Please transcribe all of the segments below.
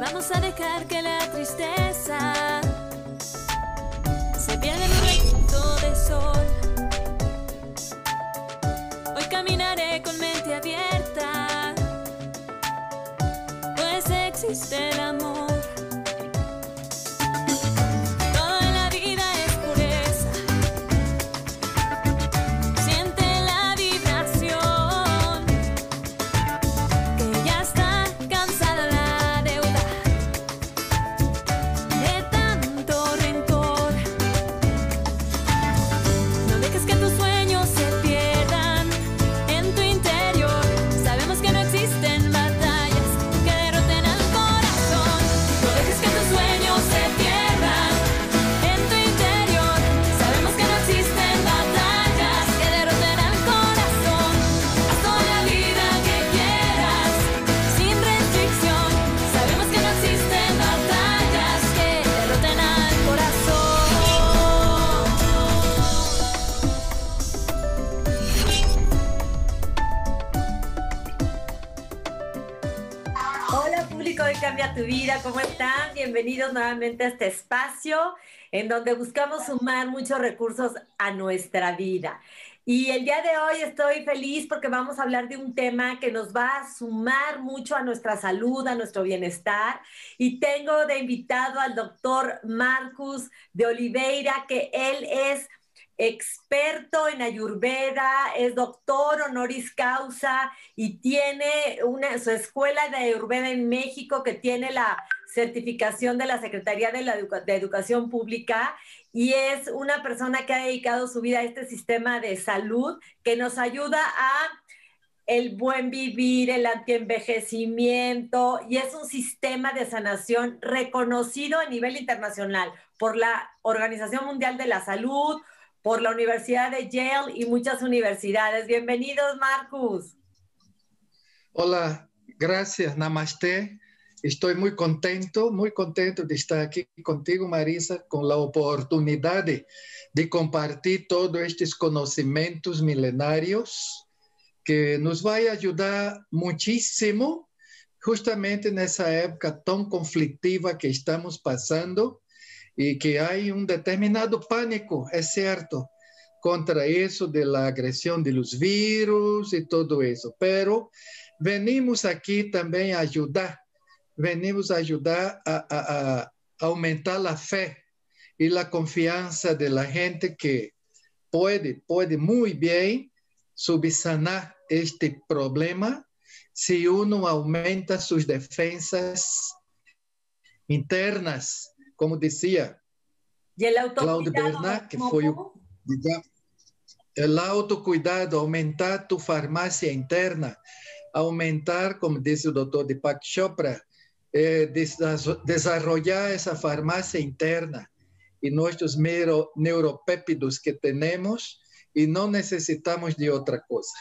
Vamos a dejar que la tristeza Vida, ¿cómo están? Bienvenidos nuevamente a este espacio en donde buscamos sumar muchos recursos a nuestra vida. Y el día de hoy estoy feliz porque vamos a hablar de un tema que nos va a sumar mucho a nuestra salud, a nuestro bienestar. Y tengo de invitado al doctor Marcus de Oliveira, que él es experto en Ayurveda, es doctor honoris causa y tiene una, su escuela de Ayurveda en México que tiene la certificación de la Secretaría de, Educación Pública y es una persona que ha dedicado su vida a este sistema de salud que nos ayuda a el buen vivir, el antienvejecimiento y es un sistema de sanación reconocido a nivel internacional por la Organización Mundial de la Salud, por la Universidad de Yale y muchas universidades. Bienvenidos, Marcus. Hola, gracias, Namaste. Estoy muy contento, muy contento de estar aquí contigo, Marisa, con la oportunidad de, de compartir todos estos conocimientos milenarios que nos va a ayudar muchísimo justamente en esa época tan conflictiva que estamos pasando y que hay un determinado pánico, es cierto, contra eso de la agresión de los virus y todo eso, pero venimos aquí también a ayudar, venimos a ayudar a, aumentar la fe y la confianza de la gente que puede, puede muy bien subsanar este problema si uno aumenta sus defensas internas, como decía Y el Claudio autocuidado. Bernat, que ¿cómo? foi o digamos, el autocuidado, aumentar tu farmácia interna, aumentar, como dice el doctor Deepak Chopra, eh, desa- desarrollar esa farmácia interna y nuestros neuro- neuropéptidos que tenemos y no necesitamos de otra cosa.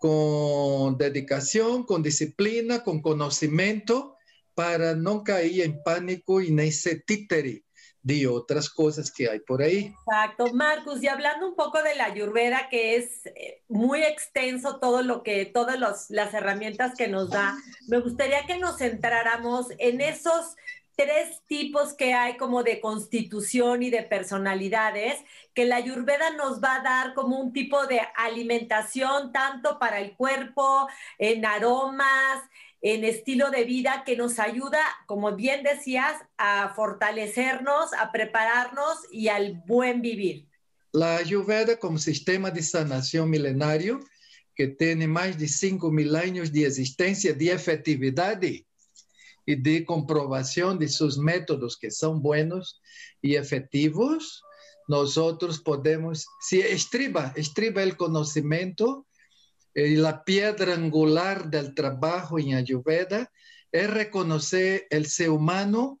Con dedicación, con disciplina, con conocimiento, para no caer en pánico y en ese títere de otras cosas que hay por ahí. Exacto, Marcus, y hablando un poco de la Ayurveda, que es eh, muy extenso todo lo que, todas los- las herramientas que nos da, me gustaría que nos centráramos en esos tres tipos que hay como de constitución y de personalidades, que la Ayurveda nos va a dar como un tipo de alimentación tanto para el cuerpo, en aromas, en estilo de vida que nos ayuda, como bien decías, a fortalecernos, a prepararnos y al buen vivir. La Ayurveda como sistema de sanación milenario que tiene más de 5 mil años de existencia, de efectividad y de comprobación de sus métodos que son buenos y efectivos, nosotros podemos, si estriba, estriba el conocimiento y la piedra angular del trabajo en Ayurveda es reconocer el ser humano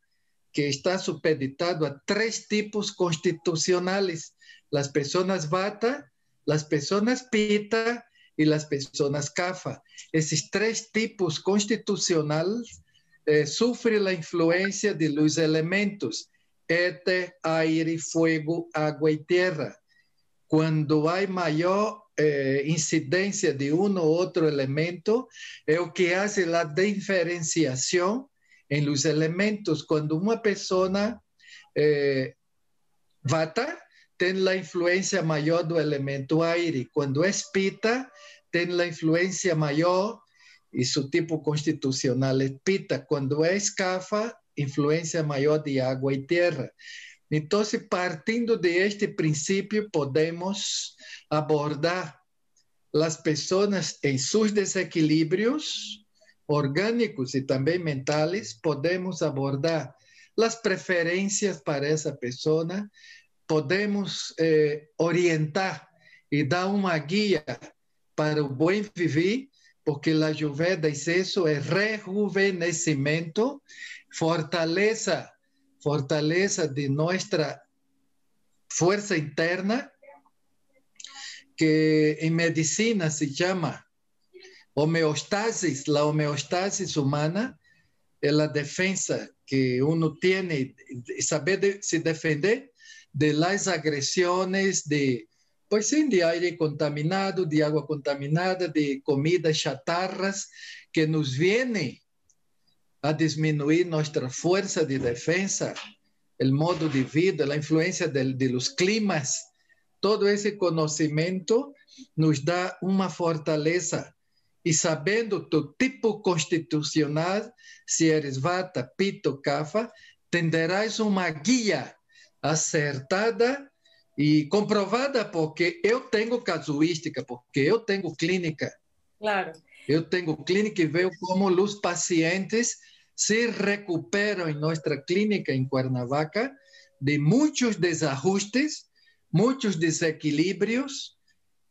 que está supeditado a tres tipos constitucionales, las personas Vata, las personas Pitta y las personas Kapha. Esos tres tipos constitucionales eh, sufren la influencia de los elementos éter, aire, fuego, agua y tierra. Cuando hay mayor eh, incidencia de uno u otro elemento, es lo que hace la diferenciación en los elementos. Cuando una persona eh, vata, tiene la influencia mayor del elemento aire. Cuando es pita, tiene la influencia mayor y su tipo constitucional es pita. Cuando es cafa, influencia mayor de agua y tierra. Entonces, partiendo de este principio, podemos abordar las personas en sus desequilibrios orgánicos y también mentales, podemos abordar las preferencias para esa persona, podemos eh, orientar y dar una guía para el buen vivir, porque la lluvia es eso, es rejuvenecimiento, fortaleza fortaleza de nuestra fuerza interna, que en medicina se llama homeostasis. La homeostasis humana es la defensa que uno tiene, saber se defender de las agresiones de, pues sí, de aire contaminado, de agua contaminada, de comidas chatarras que nos vienen a disminuir nuestra fuerza de defensa, el modo de vida, la influencia de, de los climas. Todo ese conocimiento nos da una fortaleza y sabiendo tu tipo constitucional, si eres vata, pito, cafa, tendrás una guía acertada y comprobada porque yo tengo casuística, porque yo tengo clínica. Claro. Eu tenho clínica e vejo como os pacientes se recuperam em nossa clínica em Cuernavaca de muitos desajustes, muitos desequilíbrios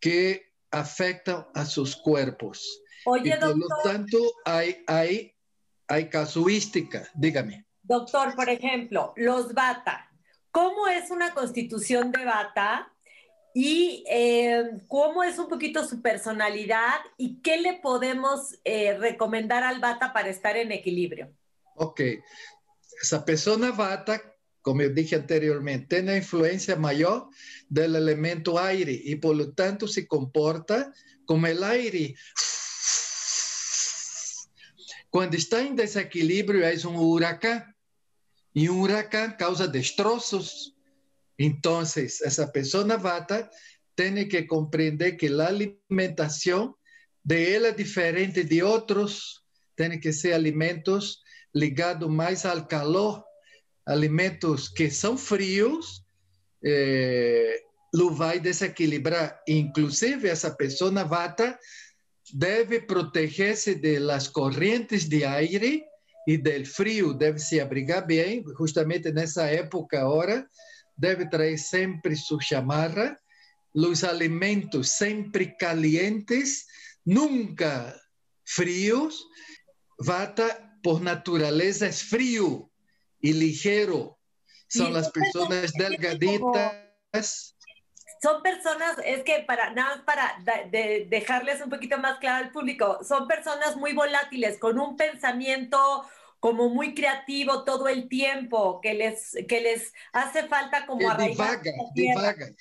que afetam a seus corpos. Oye, y por doctor. lo tanto, hay, hay, hay casuística. Dígame. Doctor, por ejemplo, los bata. ¿Cómo es una constitución de bata? Y eh, cómo es un poquito su personalidad y qué le podemos eh, recomendar al bata para estar en equilibrio. Ok. Esa persona vata, como dije anteriormente, tem a influência maior do elemento aire e, por lo tanto, se comporta como o aire. Quando está em desequilíbrio, é um huracão. E um huracão causa destroços. Então, essa pessoa vata tem que compreender que a alimentação de é diferente de outros, tem que ser alimentos ligados mais ao calor, alimentos que são frios, eh, vai desequilibrar. Inclusive, essa pessoa vata deve proteger-se das correntes de aire e do frio, deve se abrigar bem, justamente nessa época agora, deve trazer sempre sua chamarra, os alimentos sempre calientes, nunca frios. Vata, por natureza, é frio e ligeiro. São as pessoas delgaditas. Son personas, es que para nada más para de, de dejarles un poquito más claro al público, son personas muy volátiles, con un pensamiento como muy creativo todo el tiempo, que les, que les hace falta como Ele arraigar divaga, divaga,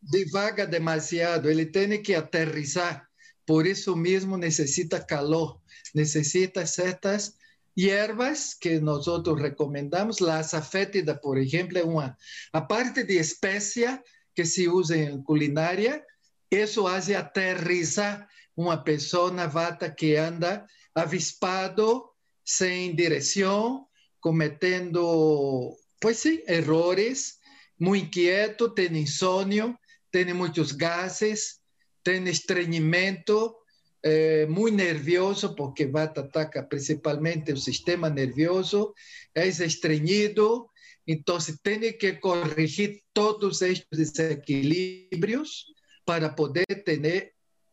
divaga demasiado. Ele tem que aterrizar. Por isso mesmo necessita calor, necessita certas hierbas que nós recomendamos. La azafétida, por exemplo, é uma. A parte de espécia que se usa em culinária, isso faz aterrizar uma pessoa vata que anda avispado, sem direção, cometendo, pois sim, errores, muito inquieto, tem insônia, tem muitos gases, tem estranhamento, eh, muito nervioso, porque Vata ataca principalmente o sistema nervioso, é estranhido, então tem que corrigir todos estes desequilíbrios para poder ter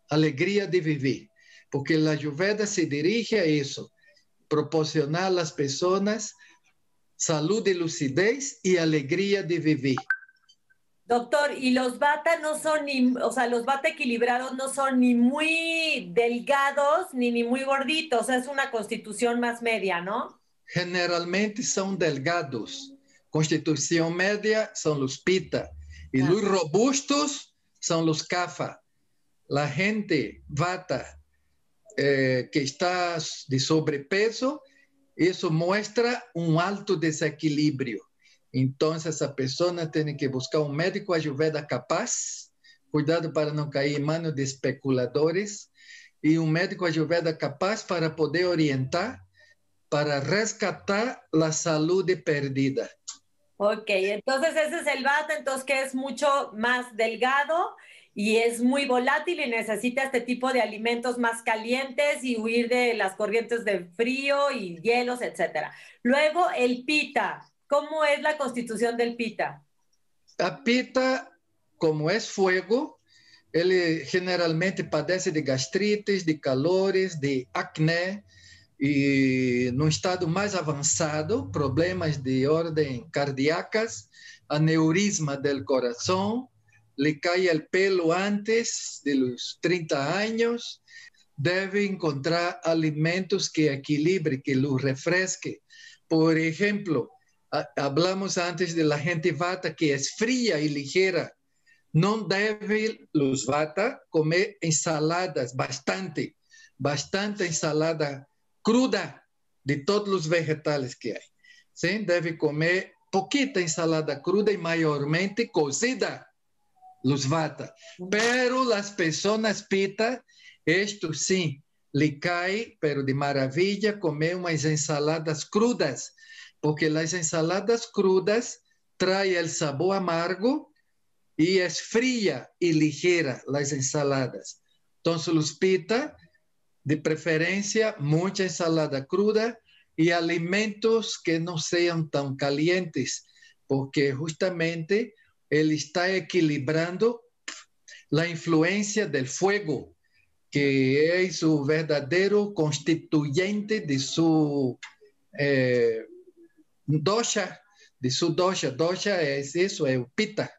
alegria de viver, porque a Ayurveda se dirige a isso, proporcionar às pessoas saúde, lucidez e alegria de viver. Doctor, y los bata no son ni, o sea, los bata equilibrados no son ni muy delgados ni, ni muy gorditos, es una constitución más media, ¿no? Generalmente são delgados. Constituição média são os pita. E Ah. os robustos são os kafa. A gente vata eh, que está de sobrepeso isso mostra um alto desequilíbrio. Então, essa pessoa tem que buscar um médico ayurveda capaz, cuidado para não cair em mãos de especuladores, e um médico ayurveda capaz para poder orientar, para rescatar a saúde perdida. Ok, entonces ese es el bata, entonces que es mucho más delgado y es muy volátil y necesita este tipo de alimentos más calientes y huir de las corrientes de frío y hielos, etcétera. Luego el pita, ¿cómo es la constitución del pita? A pita, como es fuego, ele generalmente padece de gastrites, de calores, de acné e no estado mais avançado, problemas de ordem cardíacas, aneurisma del coração, le cae el pelo antes de los 30 años, debe encontrar alimentos que equilibre, que lo refresque. Por ejemplo, hablamos antes de la gente vata que es fría y ligera. No debe los vata comer ensaladas, bastante, bastante ensalada cruda de todos los vegetales que hay. ¿sí? Debe comer poquita ensalada cruda y mayormente cocida los vata. Pero las personas pita, esto sí, le cae, pero de maravilla, comer umas ensaladas crudas, porque las ensaladas crudas traen el sabor amargo y es fría y ligera las ensaladas. Entonces, los pita, de preferencia, mucha ensalada cruda y alimentos que no sean tan calientes, porque justamente ele está equilibrando a influência do fuego, que é o verdadeiro constituyente de su eh, dosha, de su dosha. Dosha es eso, es pita.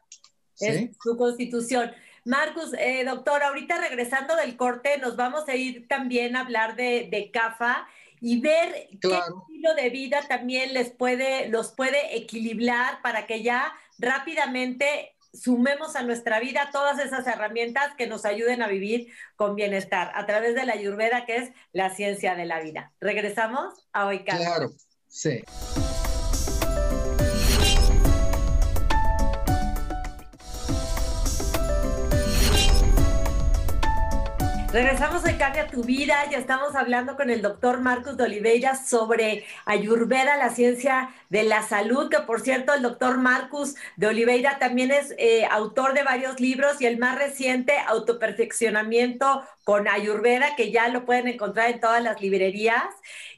¿sí? Es su constitución. Marcus, eh, doctor, ahorita regresando del corte, nos vamos a ir también a hablar de, de CAFA y ver Claro. qué estilo de vida también les puede, los puede equilibrar para que ya rápidamente sumemos a nuestra vida todas esas herramientas que nos ayuden a vivir con bienestar a través de la Ayurveda, que es la ciencia de la vida. Regresamos a hoy, Carlos. Claro, sí. Regresamos a Cambia tu Vida. Ya estamos hablando con el doctor Marcos de Oliveira sobre Ayurveda, la ciencia de la salud, que por cierto, el doctor Marcos de Oliveira también es eh, autor de varios libros y el más reciente, Autoperfeccionamiento con Ayurveda, que ya lo pueden encontrar en todas las librerías.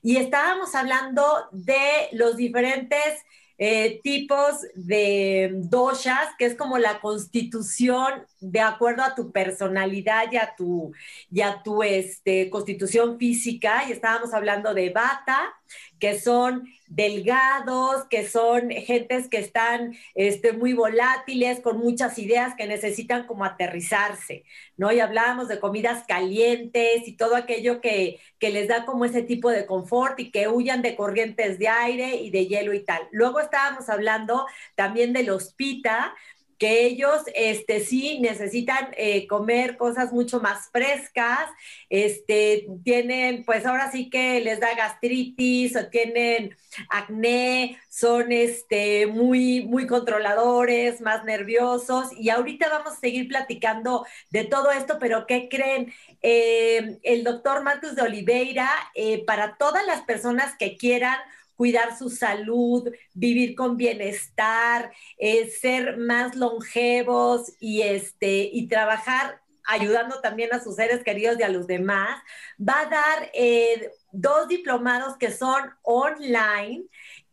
Y estábamos hablando de los diferentes eh, tipos de doshas, que es como la constitución de acuerdo a tu personalidad y a tu, y a tu este, constitución física. Y estábamos hablando de bata, que son delgados, que son gentes que están este, muy volátiles, con muchas ideas que necesitan como aterrizarse, ¿no? Y hablábamos de comidas calientes y todo aquello que, que les da como ese tipo de confort y que huyan de corrientes de aire y de hielo y tal. Luego estábamos hablando también de los pita, que ellos este, sí necesitan eh, comer cosas mucho más frescas, este, tienen, pues ahora sí que les da gastritis o tienen acné, son este, muy, muy controladores, más nerviosos y ahorita vamos a seguir platicando de todo esto, pero ¿qué creen? Eh, el doctor Marcos de Oliveira, eh, para todas las personas que quieran cuidar su salud, vivir con bienestar, eh, ser más longevos y, este, y trabajar ayudando también a sus seres queridos y a los demás. Va a dar eh, dos diplomados que son online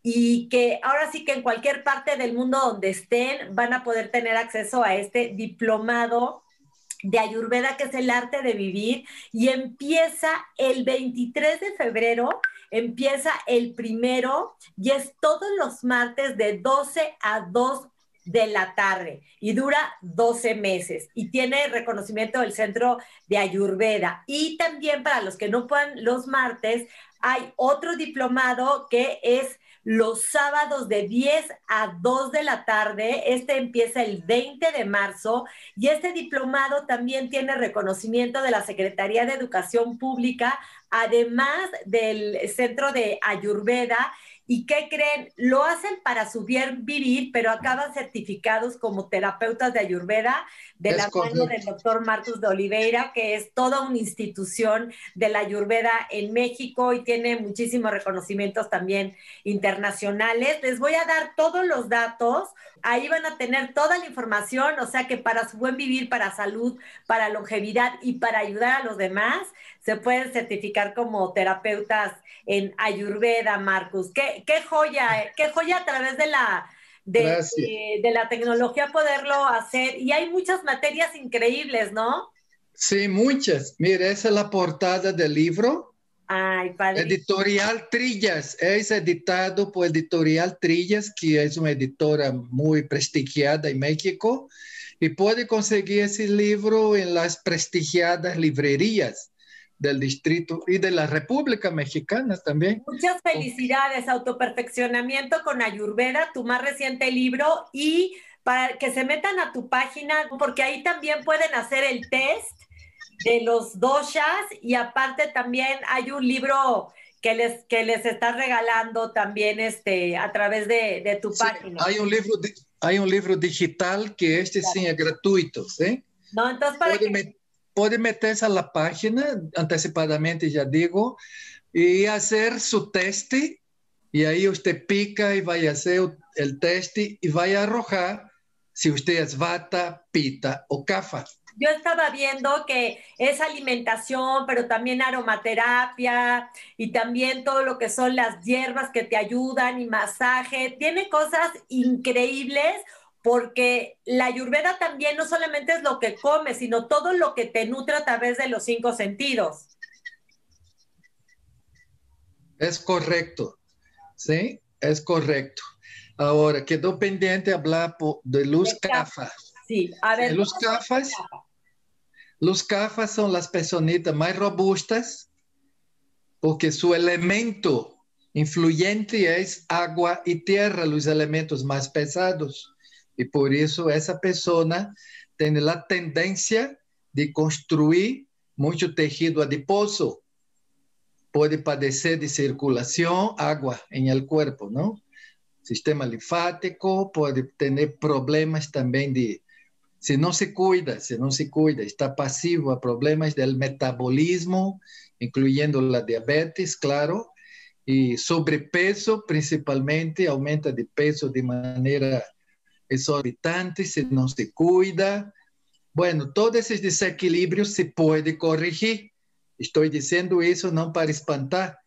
y que ahora sí que en cualquier parte del mundo donde estén van a poder tener acceso a este diplomado de Ayurveda, que es el arte de vivir, y empieza el 23 de febrero empieza el primero y es todos los martes de 12 a 2 de la tarde y dura 12 meses y tiene reconocimiento del Centro de Ayurveda. Y también para los que no puedan los martes, hay otro diplomado que es los sábados de 10 a 2 de la tarde. Este empieza el 20 de marzo y este diplomado también tiene reconocimiento de la Secretaría de Educación Pública además del centro de Ayurveda. ¿Y qué creen? Lo hacen para su bien vivir, pero acaban certificados como terapeutas de Ayurveda de Es la mano del doctor Marcus de Oliveira, que es toda una institución de la Ayurveda en México y tiene muchísimos reconocimientos también internacionales. Les voy a dar todos los datos. Ahí van a tener toda la información, o sea que para su buen vivir, para salud, para longevidad y para ayudar a los demás, se pueden certificar como terapeutas en Ayurveda, Marcus. Qué, qué joya, eh, qué joya a través de la, de, de- de la tecnología poderlo hacer. Y hay muchas materias increíbles, ¿no? Sí, muchas. Mira, esa es la portada del libro. Ay, padre. Editorial Trillas, es editado por Editorial Trillas, que es una editora muy prestigiada en México, y puede conseguir ese libro en las prestigiadas librerías del distrito y de la República Mexicana también. Muchas felicidades, autoperfeccionamiento con Ayurveda, tu más reciente libro, y para que se metan a tu página, porque ahí también pueden hacer el test de los doshas y aparte también hay un libro que les, que les estás regalando también este, a través de, de tu Sí, página. hay un libro, hay un libro digital que este sí es gratuito, ¿sí? ¿No? Entonces, para Puede, que met- puede meterse a la página anticipadamente, ya digo, y hacer su teste. Y ahí usted pica y va a hacer el teste y va a arrojar si usted es vata, pita o kafa. Yo estaba viendo que es alimentación, pero también aromaterapia y también todo lo que son las hierbas que te ayudan y masaje. Tiene cosas increíbles porque la ayurveda también no solamente es lo que comes, sino todo lo que te nutre a través de los cinco sentidos. Es correcto, ¿sí? Es correcto. Ahora, quedó pendiente hablar de luz kafa. Sí, a ver. Los cafas, los cafas son las personitas más robustas porque su elemento influyente es agua y tierra, los elementos más pesados. Y por eso esa persona tiene la tendencia de construir mucho tejido adiposo. Puede padecer de circulación, agua en el cuerpo, ¿no? Sistema linfático, puede tener problemas también de se não se cuida, se não se cuida, está pasivo a problemas del metabolismo, incluyendo la diabetes, claro, y sobrepeso principalmente, aumenta de peso de manera exorbitante, se não se cuida. Bueno, todos esses desequilibrios se puede corregir. Estou dizendo isso não para espantar,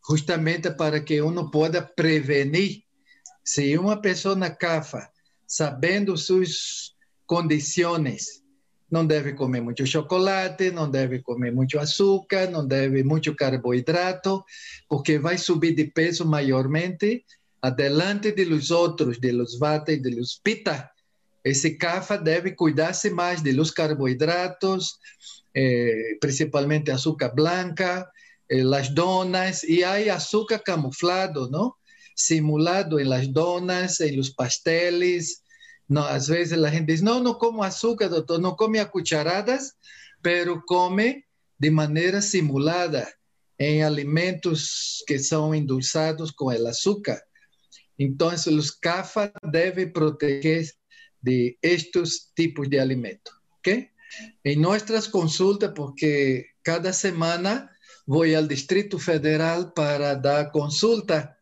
justamente para que uno pueda prevenir. Se uma pessoa cafa, sabendo suas condições, não deve comer muito chocolate, não deve comer muito açúcar, não deve muito carboidrato, porque vai subir de peso maiormente adelante de los outros, de los vata e de los pita. Esse cafa deve cuidar-se mais de los carboidratos, eh, principalmente açúcar blanca, eh, las donas, e há açúcar camuflado, não? Simulado em las donas, em los pasteles, no, às vezes a gente diz, não, não como açúcar, doutor, não come a cucharadas, pero come de maneira simulada em alimentos que são endulçados com el açúcar. Então, os CAFA devem proteger de estes tipos de alimento, ok? Em nossas consultas, porque cada semana vou ao Distrito Federal para dar consulta,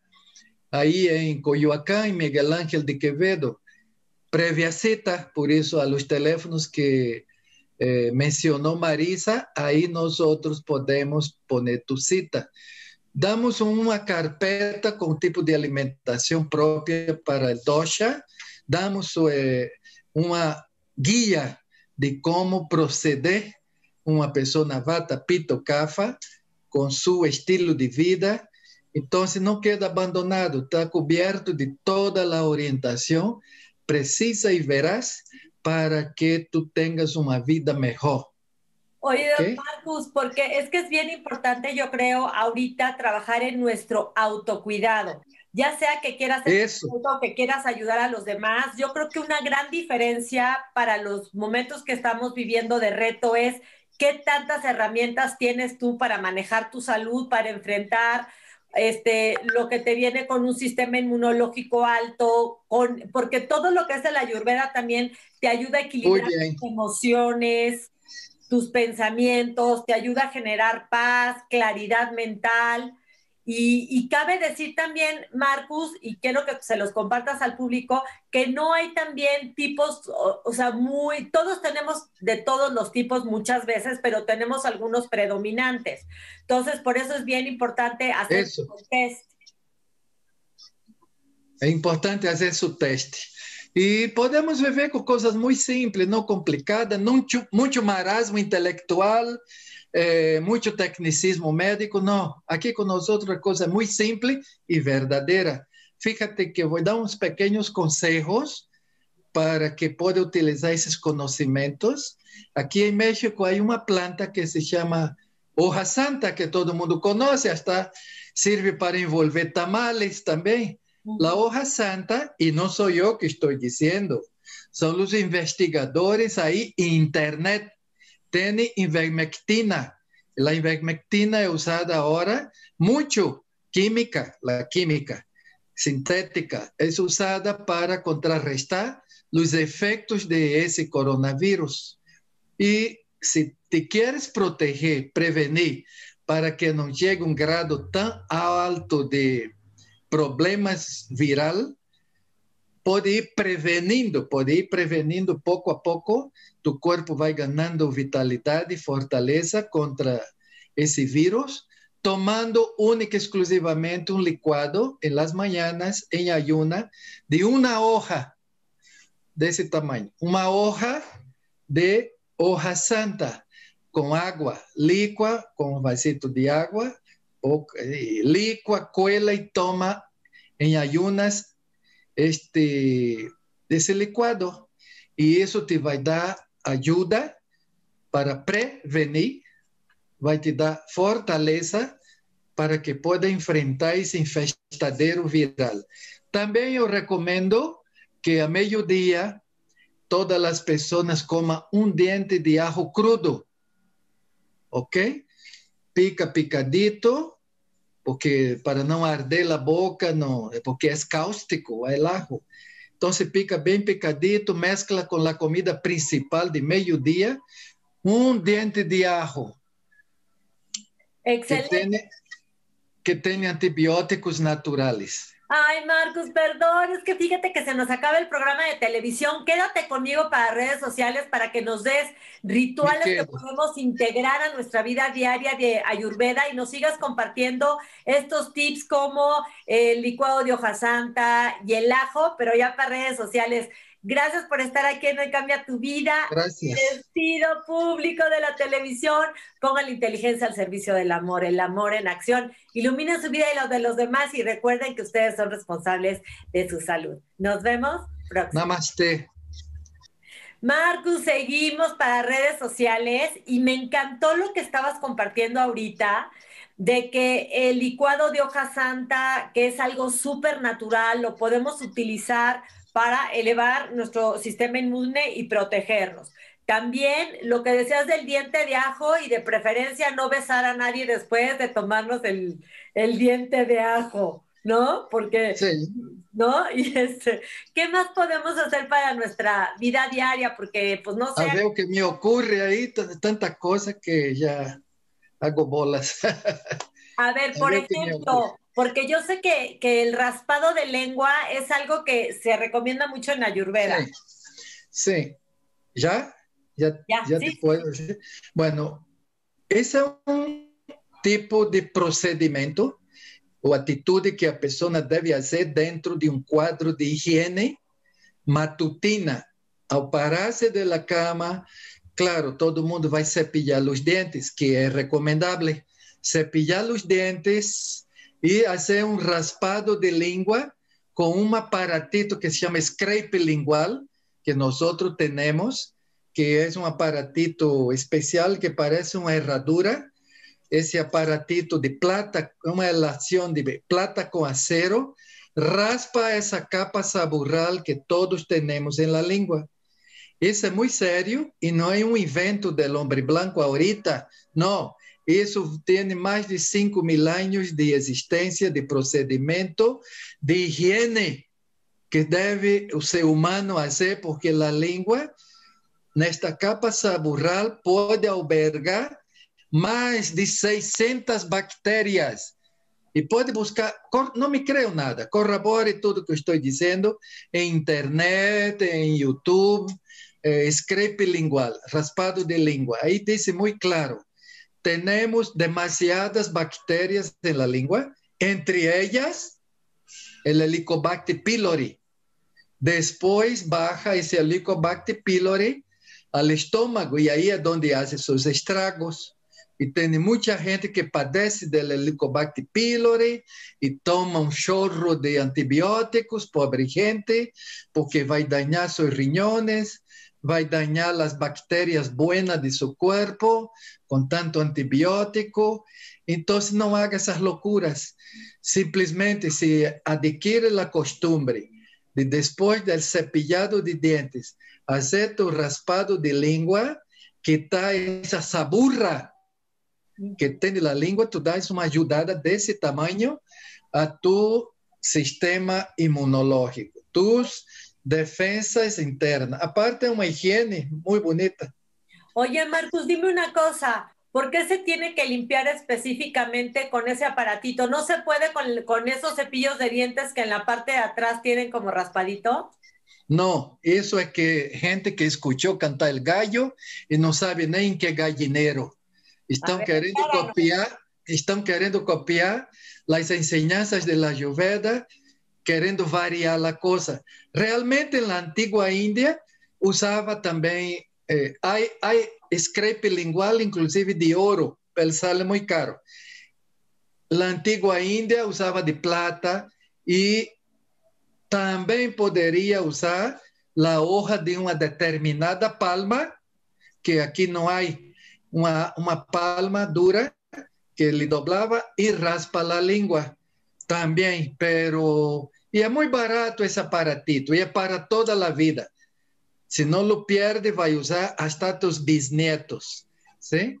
aí em Coyoacán, em Miguel Ángel de Quevedo, previa cita, por isso a los teléfonos que eh, mencionou Marisa, aí nós outros podemos poner tu cita. Damos uma carpeta com tipo de alimentação própria para o dosha, damos eh, uma guia de como proceder uma pessoa na vata pito kafa com seu estilo de vida. Então, não queda abandonado, está coberto de toda a orientação precisa y verás para que tú tengas una vida mejor. Oye, ¿Qué? Marcus, porque es que es bien importante, yo creo, ahorita trabajar en nuestro autocuidado. Ya sea que quieras Eso. que quieras ayudar a los demás, yo creo que una gran diferencia para los momentos que estamos viviendo de reto es ¿qué tantas herramientas tienes tú para manejar tu salud, para enfrentar este, lo que te viene con un sistema inmunológico alto, con, porque todo lo que es la ayurveda también te ayuda a equilibrar tus emociones, tus pensamientos, te ayuda a generar paz, claridad mental. Y, cabe decir también, Marcus, y quiero que se los compartas al público, que no hay también tipos, o, sea, muy, todos tenemos de todos los tipos muchas veces, pero tenemos algunos predominantes. Entonces, por eso es bien importante hacer su test. Es importante hacer su test. Y podemos vivir con cosas muy simples, no complicadas, mucho, mucho marasmo intelectual, eh, mucho tecnicismo médico, no. Aquí con nosotros la cosa muy simple y verdadera. Fíjate que voy a dar unos pequeños consejos para que pueda utilizar esos conocimientos. Aquí en México hay una planta que se llama hoja santa, que todo el mundo conoce, hasta sirve para envolver tamales también. La hoja santa, y no soy yo que estoy diciendo, son los investigadores ahí en Internet tiene ivermectina. La ivermectina es usada ahora mucho, química, la química sintética, es usada para contrarrestar los efectos de ese coronavirus. Y si te quieres proteger, prevenir, para que no llegue un grado tan alto de problemas viral, pode ir prevenindo, pode ir prevenindo pouco a pouco, tu corpo vai ganhando vitalidade e fortaleza contra esse vírus, tomando única e exclusivamente um licuado em las manhãs, em ayuna, de uma hoja desse tamanho. Uma hoja de hoja santa, com água, líqua, com um vasito de água, líqua, cuela e toma em ayunas este, ese licuado y eso te va a dar ayuda para prevenir, va a te dar fortaleza para que pueda enfrentar ese infestadero viral. También yo recomiendo que a mediodía todas las personas coman un diente de ajo crudo, ¿ok? Pica picadito, porque para não arder a boca, não, é porque é cáustico, é ajo. Então, se pica bem picadito, mescla com a comida principal de meio-dia, um dente de ajo. Excelente. Que tem, que tem antibióticos naturais. Ay, Marcus, perdón, es que fíjate que se nos acaba el programa de televisión. Quédate conmigo para redes sociales para que nos des rituales que podemos integrar a nuestra vida diaria de Ayurveda y nos sigas compartiendo estos tips como el licuado de hoja santa y el ajo, pero ya para redes sociales. Gracias por estar aquí en Hoy Cambia Tu Vida. Gracias. Despido público de la televisión. Pongan la inteligencia al servicio del amor, el amor en acción. Iluminen su vida y los de los demás y recuerden que ustedes son responsables de su salud. Nos vemos próximo. Namaste. Marcus, seguimos para redes sociales y me encantó lo que estabas compartiendo ahorita de que el licuado de hoja santa, que es algo súper natural, lo podemos utilizar para elevar nuestro sistema inmune y protegernos. También lo que decías del diente de ajo y de preferencia no besar a nadie después de tomarnos el, el diente de ajo, ¿no? Porque, sí. ¿no? Y este, ¿qué más podemos hacer para nuestra vida diaria? Porque, pues no sé. veo que me ocurre ahí tanta cosa que ya hago bolas. A ver, por ejemplo, porque yo sé que, el raspado de lengua es algo que se recomienda mucho en Ayurveda. Sí. ¿Ya? ¿Ya, ya, te puedo decir? Bueno, ese es un tipo de procedimiento o actitud que la persona debe hacer dentro de un cuadro de higiene matutina. Al pararse de la cama, claro, todo el mundo va a cepillar los dientes, que es recomendable. Cepillar los dientes y hacer un raspado de lengua con un aparatito que se llama scrape lingual, que nosotros tenemos, que es un aparatito especial que parece una herradura. Ese aparatito de plata, una relación de plata con acero, raspa esa capa sabural que todos tenemos en la lengua. Isso é muito sério e não é um invento do homem branco ahorita. Não, isso tem mais de 5 mil anos de existência, de procedimento, de higiene que deve o ser humano fazer, porque a língua, nesta capa saburral, pode albergar mais de 600 bactérias. E pode buscar, não me creio nada, corrobore tudo que eu estou dizendo em internet, em YouTube, eh, scrape lingual, raspado de língua. Aí diz muito claro, temos demasiadas bactérias na língua, entre elas, o Helicobacter pylori. Depois baja esse Helicobacter pylori ao estômago e aí é onde faz seus estragos. E tem muita gente que padece do Helicobacter pylori e toma um chorro de antibióticos, pobre gente, porque vai danhar seus riñones, vai danhar as bactérias buenas de seu corpo com tanto antibiótico. Então, não haga essas loucuras. Simplesmente se adquire a costumbre de depois do cepillado de dentes, fazer o raspado de língua, que está essa saburra que tem na língua, tu dás uma ajudada desse tamanho a tu sistema imunológico, tus defensas internas. Aparte, é uma higiene muito bonita. Oye, Marcus, dime una cosa. ¿Por qué se tiene que limpiar específicamente con ese aparatito? ¿No se puede con, con esos cepillos de dientes que en la parte de atrás tienen como raspadito? No, eso es que gente que escuchó cantar el gallo y no sabe ni en qué gallinero. Están ver, queriendo claro. copiar, están queriendo copiar las enseñanzas de la Ayurveda, queriendo variar la cosa. Realmente en la antigua India usaba también, eh, hay, hay scrape lingual inclusive de oro, el sale muy caro. La antigua India usaba de plata y también podría usar la hoja de una determinada palma, que aquí no hay una, una palma dura que le doblaba y raspa la lengua también, pero y es muy barato ese aparatito y es para toda la vida. Si no lo pierde, va a usar hasta tus bisnietos, ¿sí?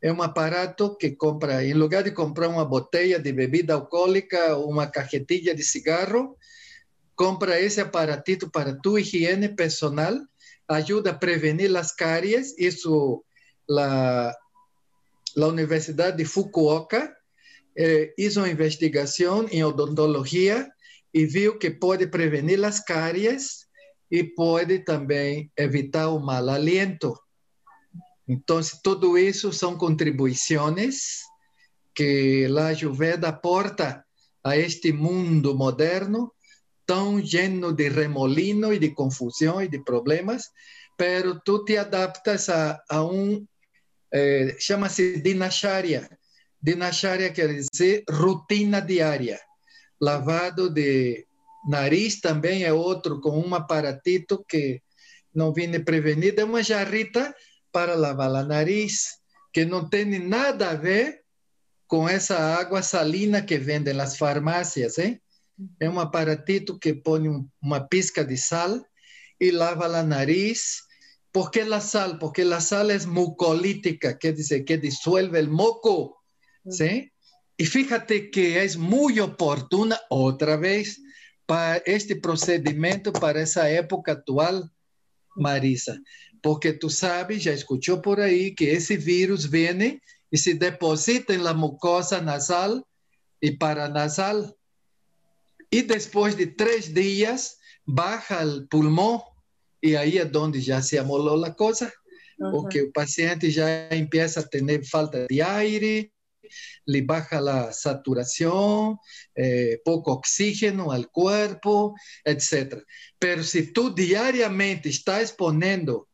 Es un aparato que compra, en lugar de comprar una botella de bebida alcohólica o una cajetilla de cigarro, compra ese aparatito para tu higiene personal, ayuda a prevenir las caries, eso la, la Universidad de Fukuoka eh, hizo una investigación en odontología y vio que puede prevenir las caries y puede también evitar o mal aliento. Entonces, todo eso son contribuciones que la Ayurveda aporta a este mundo moderno tão lleno de remolino e de confusão e de problemas, pero tu te adaptas a, a um, eh, chama-se dinacharya. Dinacharya quer dizer rotina diária. Lavado de nariz também é outro, com um aparatito que não vem prevenido, é uma jarrita para lavar a nariz, que não tem nada a ver com essa água salina que vendem nas farmácias, hein? é um aparatito que põe um, uma pisca de sal e lava a nariz. ¿Por qué la sal? Porque la sal es mucolítica, quer dizer, que disuelve el moco. ¿sí? Y fíjate que es muy oportuna otra vez para este procedimiento, para esa época actual, Marisa. Porque tú sabes, já escuchó por ahí, que esse vírus viene y se deposita en la mucosa nasal y paranasal. E depois de três dias, baja o pulmão e aí é onde já se amolou a coisa, Uhum. porque o paciente já empieza a ter falta de aire, lhe baja a saturação, eh, pouco oxígeno ao corpo, etc. Pero se tu diariamente está exponendo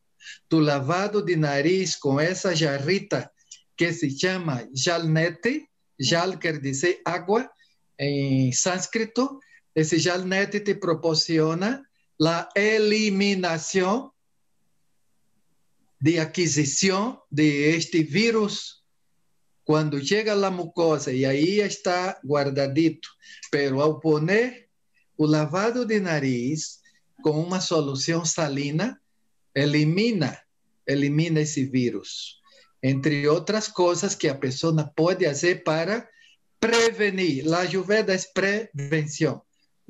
tu lavado de nariz com essa jarrita que se chama jalnete, jal quer dizer água, em sânscrito, esse jalnete te proporciona a eliminação de aquisição de este vírus quando chega a mucosa e aí está guardadito. Pero ao poner o lavado de nariz com uma solução salina, elimina, elimina esse vírus. Entre outras coisas que a pessoa pode fazer para prevenir. A Ayurveda é prevenção.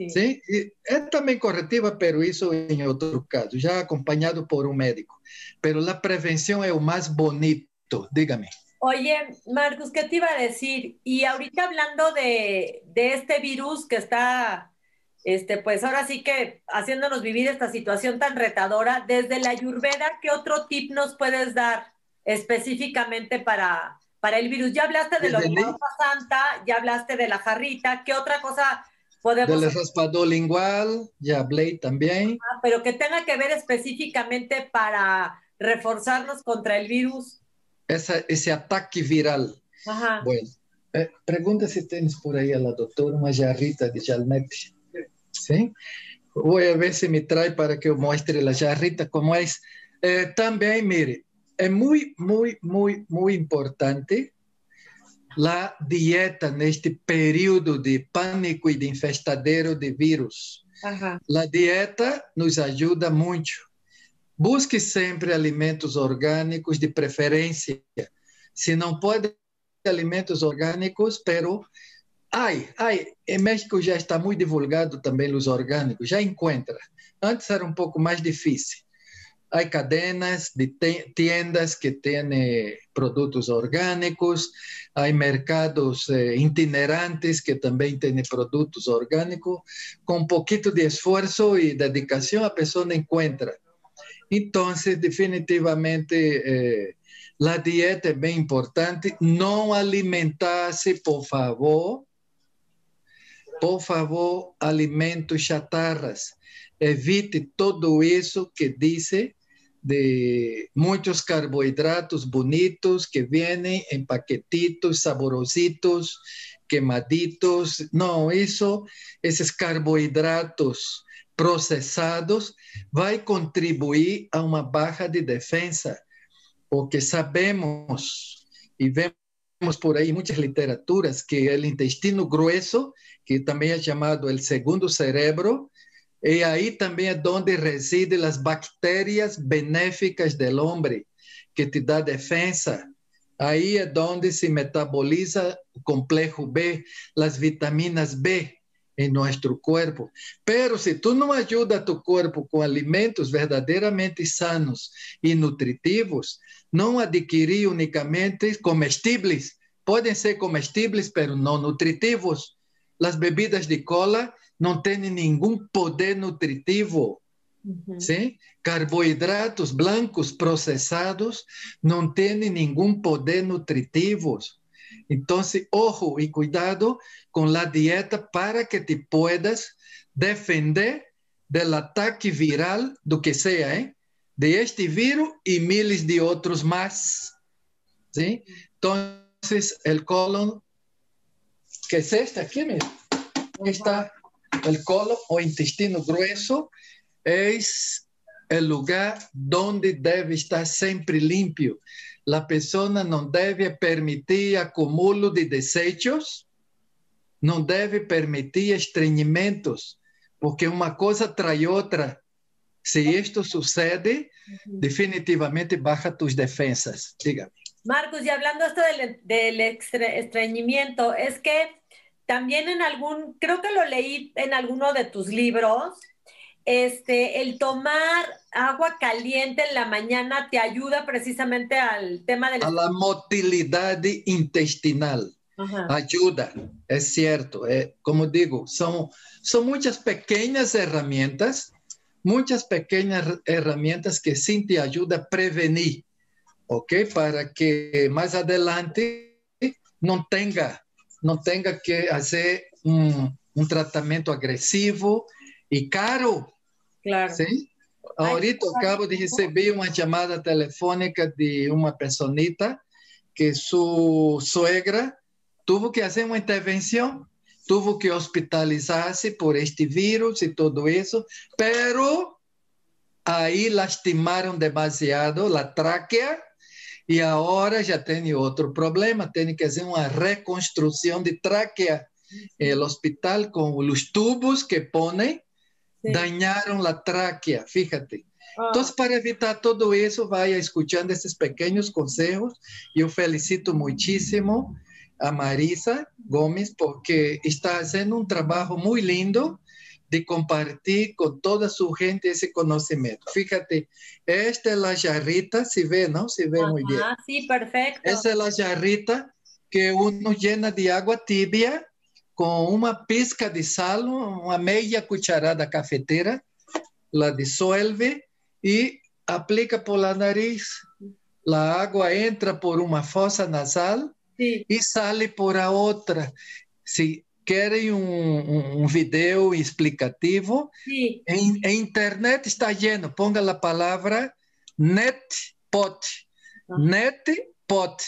Sim. É também corretiva, pero isso em outro caso, já acompanhado por um médico. Pero a prevenção é o mais bonito, dígame. Oye, Marcus, ¿qué te iba a decir? Y ahorita hablando de, de este virus que está este, pues ahora sí que haciéndonos vivir esta situación tan retadora, desde la Ayurveda, ¿qué otro tip nos puedes dar específicamente para, para el virus? Ya hablaste de la santa, ya hablaste de la jarrita, ¿qué otra cosa podemos Del raspado lingual, ya hablé también. Ah, pero que tenga que ver específicamente para reforzarnos contra el virus. Esa, ese ataque viral. Ajá. Bueno, eh, pregunta si tienes por ahí a la doctora una jarrita de Jalmeti. ¿sí? Voy a ver si me trae para que yo muestre la jarrita como es. Eh, también, mire, es muy, muy, muy, muy importante la dieta en este periodo de pánico y de infestadero de virus. Ajá. La dieta nos ayuda mucho. Busque sempre alimentos orgânicos de preferência. Se não pode alimentos orgânicos, pero Ai, ai, em México já está muito divulgado também os orgânicos, já encontra. Antes era um pouco mais difícil. Há cadenas de tiendas que têm eh, produtos orgânicos, há mercados eh, itinerantes que também têm produtos orgânicos. Com um pouquinho de esforço e dedicação, a pessoa encontra. Então, definitivamente, eh, a dieta é bem importante. Não alimentar-se, por favor, por favor, alimentos chatarras. Evite todo isso que diz de muitos carboidratos bonitos que vêm em paquetitos saborositos, queimaditos. Não, isso, esses carboidratos processados vai contribuir a uma baixa de defesa, porque sabemos e vemos por aí muitas literaturas que o intestino grueso que também é chamado o segundo cérebro, e aí também é onde residem as bactérias benéficas do homem, que te dá defesa. Aí é onde se metaboliza o complexo B, as vitaminas B em nosso corpo. Pero se tu não ajuda tu corpo com alimentos verdadeiramente sanos e nutritivos, não adquirir unicamente comestíveis. Podem ser comestíveis, pero não nutritivos as bebidas de cola não têm nenhum poder nutritivo. Uhum. Sim? Carboidratos blancos processados não têm nenhum poder nutritivo. Então, ojo e cuidado com a dieta para que te puedas defender do ataque viral do que seja, hein? de este vírus e miles de outros mais. Sim? Então, o colon que es este aquí mismo. Está el colon o intestino grueso, es el lugar donde debe estar siempre limpio. La persona no debe permitir acúmulo de desechos, no debe permitir estreñimientos, porque una cosa trae otra. Si esto sucede, definitivamente baja tus defensas. Dígame. Marcos, y hablando esto del, del estreñimiento, es que también en algún, creo que lo leí en alguno de tus libros, este, el tomar agua caliente en la mañana te ayuda precisamente al tema de la... A la motilidad intestinal. Ajá. Ayuda, es cierto. Eh, como digo, son, son muchas pequeñas herramientas, muchas pequeñas herramientas que sí te ayudan a prevenir ¿ok? Para que más adelante no tenga, no tenga que hacer un, un tratamiento agresivo y caro. Claro. ¿sí? Ahorita acabo de recibir uma chamada telefônica de uma personita que sua suegra tuvo que fazer uma intervenção, tuvo que hospitalizar-se por este vírus e tudo isso, pero aí lastimaram demasiado a tráquea e agora já tem outro problema, tem que fazer uma reconstrução de tráquea. O hospital com os tubos que põem, dañaram a tráquea, fíjate. Ah. Entonces, para evitar todo eso, vaya escuchando estos pequeños consejos. Yo felicito muchísimo a Marisa Gómez porque está haciendo un trabajo muy lindo de compartir con toda su gente ese conocimiento. Fíjate, esta es la jarrita, si ve, ¿no? Se ve muy bien. Ah, sí, perfecto. Esa es la jarrita que uno llena de agua tibia con una pizca de sal, una media cucharada cafetera, la disuelve y aplica por la nariz. La agua entra por una fosa nasal Sí. e sale por a outra. Se querem um, um, um vídeo explicativo, Sí. em, em internet está lleno. Ponga a palavra netpot. Ah. Netpot.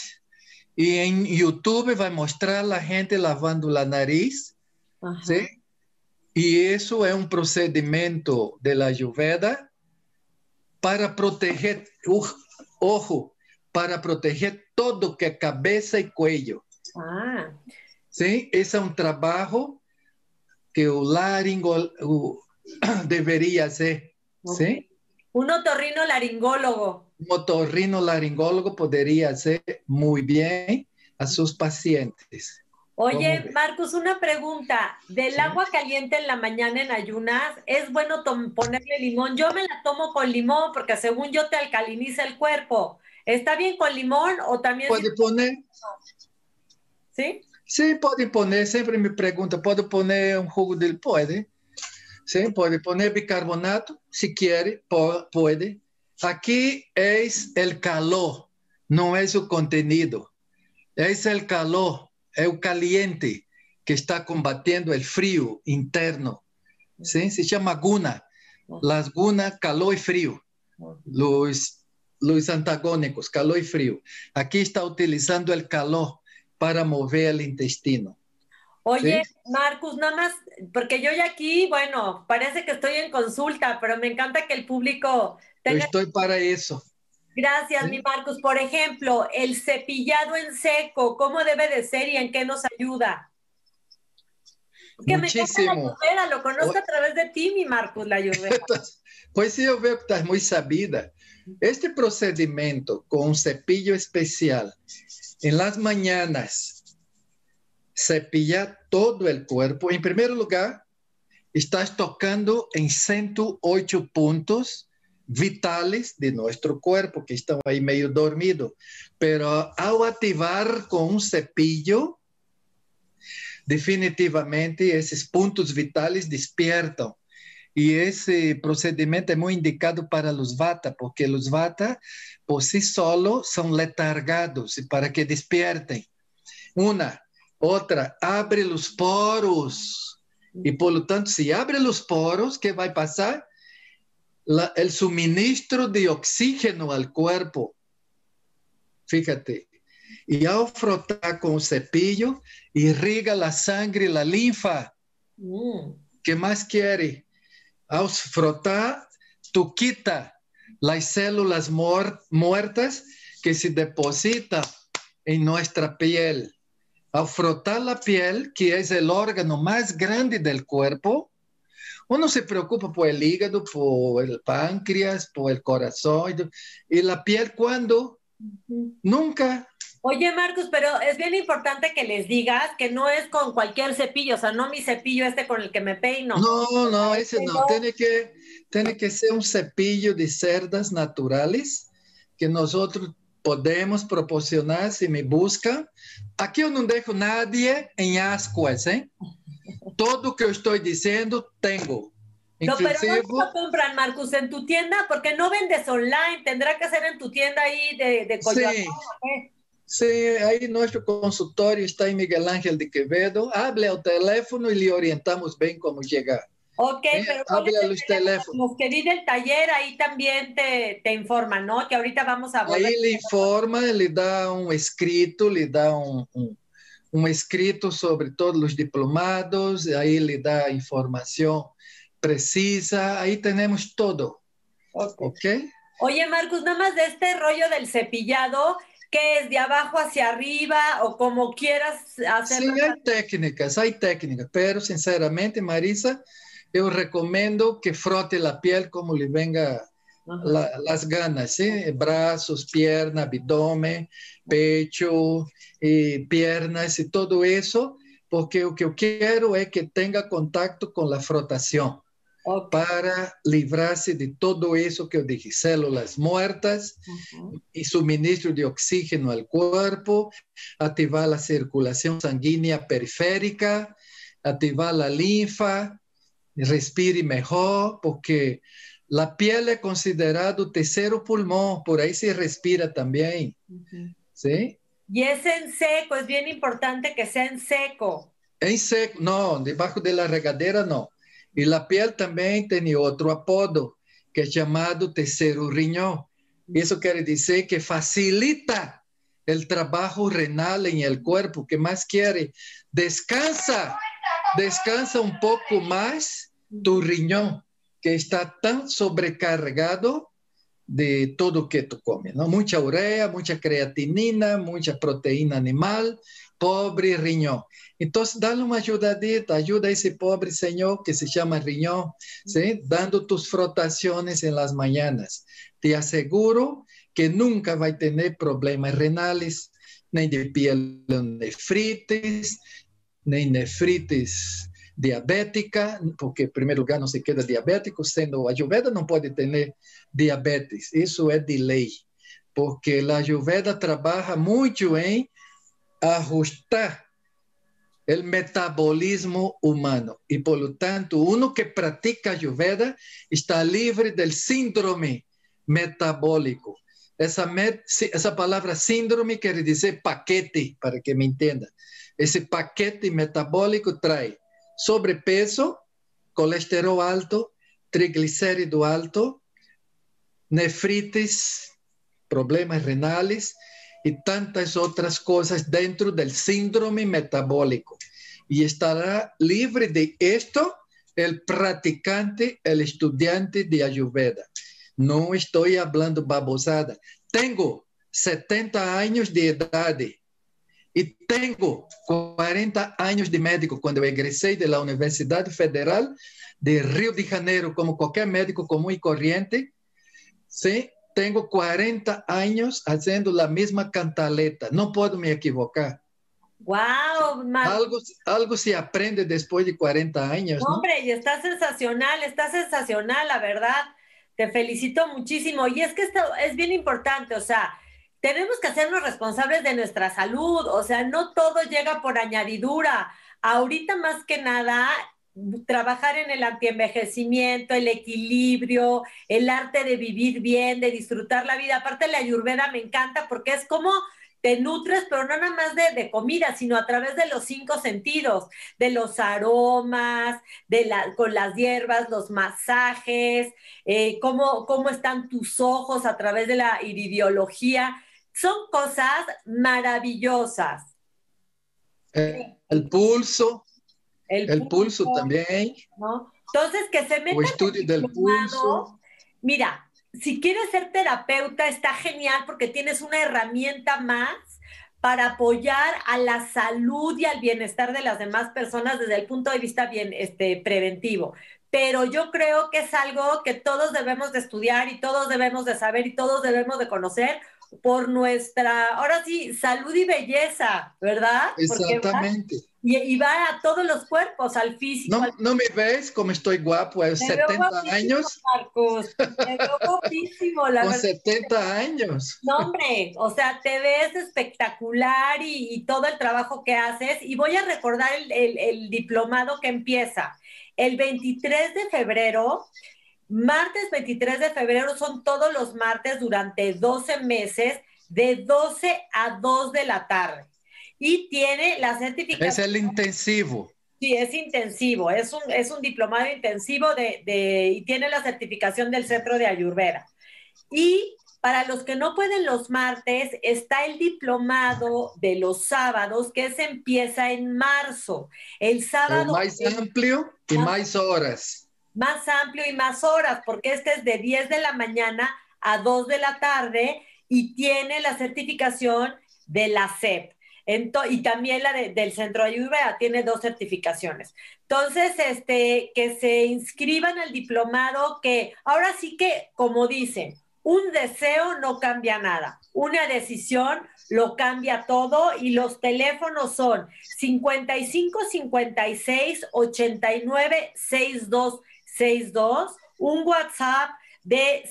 E em YouTube vai mostrar a gente lavando o nariz. ¿sí? E isso é um procedimento de la Ayurveda para proteger, o- ojo, para proteger todo que é cabeça e cuello. Ah, Sim, esse é um trabalho que o laringo o, deveria ser. Ok. Sim? un otorrino laringólogo. Um otorrino laringólogo poderia ser muito bem a seus pacientes. Oye, ¿Cómo? Marcus, una pregunta. Del Sí. agua caliente en la mañana en ayunas, ¿es bueno ponerle limón? Yo me la tomo con limón porque según yo te alcaliniza el cuerpo. ¿Está bien con limón o también Pode poner, sí? sim, pode poner. Sempre me pergunta, pode poner um jugo dele? Pode. Sim, pode poner bicarbonato, se quer, po- Aqui é o calor, não é o contenido. É o calor, o caliente que está combatendo o frio interno. Sim, se chama guna. Las gunas, calor e frio. Los, los antagónicos, calor y frío. Aquí está utilizando el calor para mover el intestino. Oye, Sí. Marcus, nada más, porque yo ya aquí, bueno, parece que estoy en consulta, pero me encanta que el público Yo estoy para eso. Gracias, Sí. mi Marcus. Por ejemplo, el cepillado en seco, ¿cómo debe de ser y en qué nos ayuda? Que me encanta la Muchísimo. ayurveda, lo conozco a través de ti, mi Marcus, la. Pues sí, yo veo que estás muy sabida. Este procedimiento con un cepillo especial en las mañanas, cepillar todo el cuerpo. En primer lugar, estás tocando en 108 puntos vitales de nuestro cuerpo que están ahí medio dormido. Pero al activar con un cepillo, definitivamente esos puntos vitales despiertan. Y ese procedimiento es muy indicado para los vata, porque los vata por sí solos son letargados y para que despierten. Una, otra, abre los poros. Y por lo tanto, si abre los poros, ¿qué va a pasar? La- el suministro de oxígeno al cuerpo. Fíjate. Y al frotar con un cepillo, irriga la sangre y la linfa. Mm. ¿Qué más quiere? Al frotar, tú quita las células muer- muertas que se depositan en nuestra piel. Al frotar la piel, que es el órgano más grande del cuerpo, uno se preocupa por el hígado, por el páncreas, por el corazón. Y la piel, ¿cuándo? Nunca. Oye, Marcus, pero es bien importante que les digas que no es con cualquier cepillo, o sea, no mi cepillo este con el que me peino. No, no, ese no. Tiene que, tiene que ser un cepillo de cerdas naturales que nosotros podemos proporcionar si me buscan. Aquí yo no dejo nadie en ascuas, ¿eh? Todo que yo estoy diciendo, tengo. No, pero Inclusive, ¿dónde lo compran, Marcus? ¿En tu tienda? Porque no vendes online, tendrá que ser en tu tienda ahí de, de Coyoacán, Sí. ¿o qué? sí, ahí nuestro consultorio está en Miguel Ángel de Quevedo. Hable al teléfono y le orientamos bien cómo llegar. Ok, Eh, pero ¿cuál hable a el los teléfono? teléfonos. Los que di del taller ahí también te, te informan, ¿no? Que ahorita vamos a. Aí ele informa, ele dá um escrito, lhe dá um, um, um escrito sobre todos os diplomados, aí ele dá informação precisa, aí temos todo, Ok. ok? Oye, Marcus, nada más de este rollo del cepillado, ¿qué es de abajo hacia arriba o como quieras hacerlo? Sim, há técnicas, há técnicas, pero sinceramente, Marisa, eu recomendo que frote a piel como lhe venga la, las ganas, ¿sí? brazos, pierna, abdomen, pecho, y piernas y todo eso, porque lo que yo quiero es que tenga contacto con la frotación. Okay. para librarse de todo eso que eu dije, células muertas y suministro de oxígeno al cuerpo, activar la circulación sanguínea periférica, activar la linfa, respire mejor, porque la piel es considerado tercero pulmón, por ahí se respira también, Uhum. ¿sí? Y es en seco, es bien importante que sea en seco. En seco, no, debajo de la regadera no. Y la piel también tiene otro apodo, que es llamado tercero riñón. Eso quiere decir que facilita el trabajo renal en el cuerpo. ¿Qué más quiere? Descansa, descansa un poco más tu riñón, está tan sobrecargado de todo que tú comes, ¿no? Mucha urea, mucha creatinina, mucha proteína animal, pobre riñón. Entonces, dale una ayudadita, ayuda a ese pobre señor que se llama riñón, ¿sí? Dando tus frotaciones en las mañanas. Te aseguro que nunca va a tener problemas renales, ni de pielonefritis, ni nefritis diabética, porque en primer lugar no se queda diabético, siendo ayurveda no puede tener diabetes, eso es de ley, porque la ayurveda trabaja mucho en ajustar el metabolismo humano y por lo tanto uno que practica ayurveda está libre del síndrome metabólico. Esa, met, esa palabra síndrome quiere decir paquete, para que me entienda. Ese paquete metabólico trae sobrepeso, colesterol alto, triglicérido alto, nefritis, problemas renales y tantas otras cosas dentro del síndrome metabólico. Y estará libre de esto el practicante, el estudiante de Ayurveda. No estoy hablando babosada. Tengo 70 años de edad y tengo 40 años de médico cuando egresé de la Universidad Federal de Río de Janeiro, como cualquier médico común y corriente. Sí, tengo 40 años haciendo la misma cantaleta. No puedo me equivocar. ¡Wow! Algo, algo se aprende después de 40 años. ¿no? Hombre, y está sensacional, está sensacional, la verdad. Te felicito muchísimo. Y es que esto es bien importante, o sea, tenemos que hacernos responsables de nuestra salud, o sea, no todo llega por añadidura. Ahorita más que nada, trabajar en el antienvejecimiento, el equilibrio, el arte de vivir bien, de disfrutar la vida. Aparte, la ayurveda me encanta porque es como te nutres, pero no nada más de, de, comida, sino a través de los cinco sentidos, de los aromas, de la, con las hierbas, los masajes, eh, cómo, cómo están tus ojos a través de la iridiología. Son cosas maravillosas. El, el pulso, el, el pulso, pulso, también. ¿no? Entonces, que se meta o estudio del pulso. Mira, si quieres ser terapeuta, está genial porque tienes una herramienta más para apoyar a la salud y al bienestar de las demás personas desde el punto de vista bien este, preventivo. Pero yo creo que es algo que todos debemos de estudiar y todos debemos de saber y todos debemos de conocer por nuestra, ahora sí, salud y belleza, ¿verdad? Exactamente. Va, y, y, va a todos los cuerpos, al físico. No, al... no me ves como estoy guapo a 70 años. Marcos, me veo guapísimo, la Con verdad. 70 años. No, hombre, o sea, te ves espectacular y, y, todo el trabajo que haces. Y voy a recordar el, el, el diplomado que empieza el 23 de febrero Martes 23 de febrero son todos los martes durante 12 meses, de 12 a 2 de la tarde. Y tiene la certificación. Es el intensivo. Sí, es intensivo, es un, es un diplomado intensivo de, de, y tiene la certificación del Centro de Ayurveda. Y para los que no pueden los martes, está el diplomado de los sábados, que se empieza en marzo. El sábado. El más amplio y más horas más amplio y más horas, porque este es de 10 de la mañana a 2 de la tarde y tiene la certificación de la SEP. y también la del Centro de Ayurveda tiene dos certificaciones. Entonces, este, que se inscriban al diplomado, que ahora sí que, como dicen, un deseo no cambia nada, una decisión lo cambia todo y los teléfonos son 55 56 89 62 62, un WhatsApp de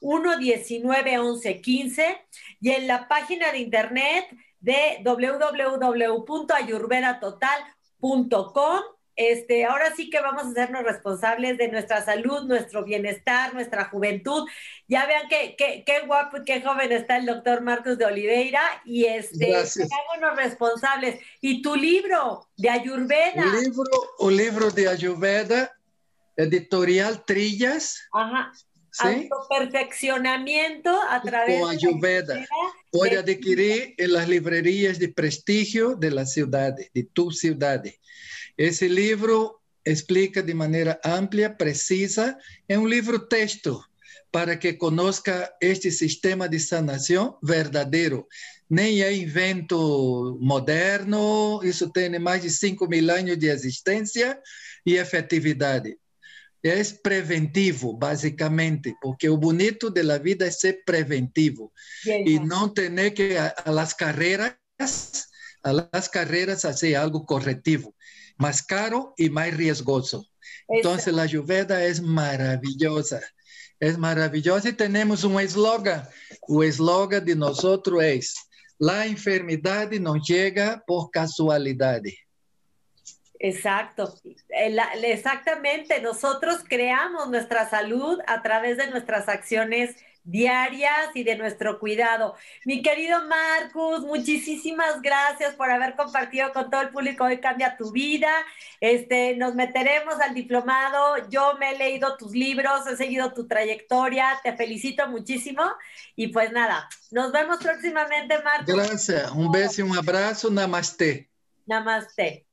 777-119-1115 y en la página de internet de www.ayurvedatotal.com. Este, ahora sí que vamos a hacernos responsables de nuestra salud, nuestro bienestar, nuestra juventud. Ya vean qué, qué, qué guapo y qué joven está el doctor Marcos de Oliveira y este, hagámonos responsables. Y tu libro de Ayurveda. Un libro, un libro de Ayurveda Editorial Trillas. Ajá. ¿sí? Autoperfeccionamiento a través de Ayurveda. Puede adquirir en las librerías de prestigio de la ciudad, de tu ciudad. Ese libro explica de manera amplia, precisa, es un libro texto para que conozca este sistema de sanación verdadeiro. Nem é invento moderno, isso tem mais de 5 mil anos de existência e efetividade. É preventivo, basicamente, porque o bonito da vida é ser preventivo. E não ter que a, a las carreiras, a las carreiras fazer algo corretivo, mais caro e mais riesgoso. Então, a Ayurveda é maravilhosa, é maravilhosa e temos um slogan. O slogan de nós é: a enfermidade não chega por casualidade. Exacto, exactamente. Nosotros creamos nuestra salud a través de nuestras acciones diarias y de nuestro cuidado. Mi querido Marcus, muchísimas gracias por haber compartido con todo el público Hoy Cambia tu Vida. Este, nos meteremos al diplomado. Yo me he leído tus libros, he seguido tu trayectoria. Te felicito muchísimo. Y pues nada, nos vemos próximamente, Marcus. Gracias. Un beso y un abrazo. Namaste. Namaste.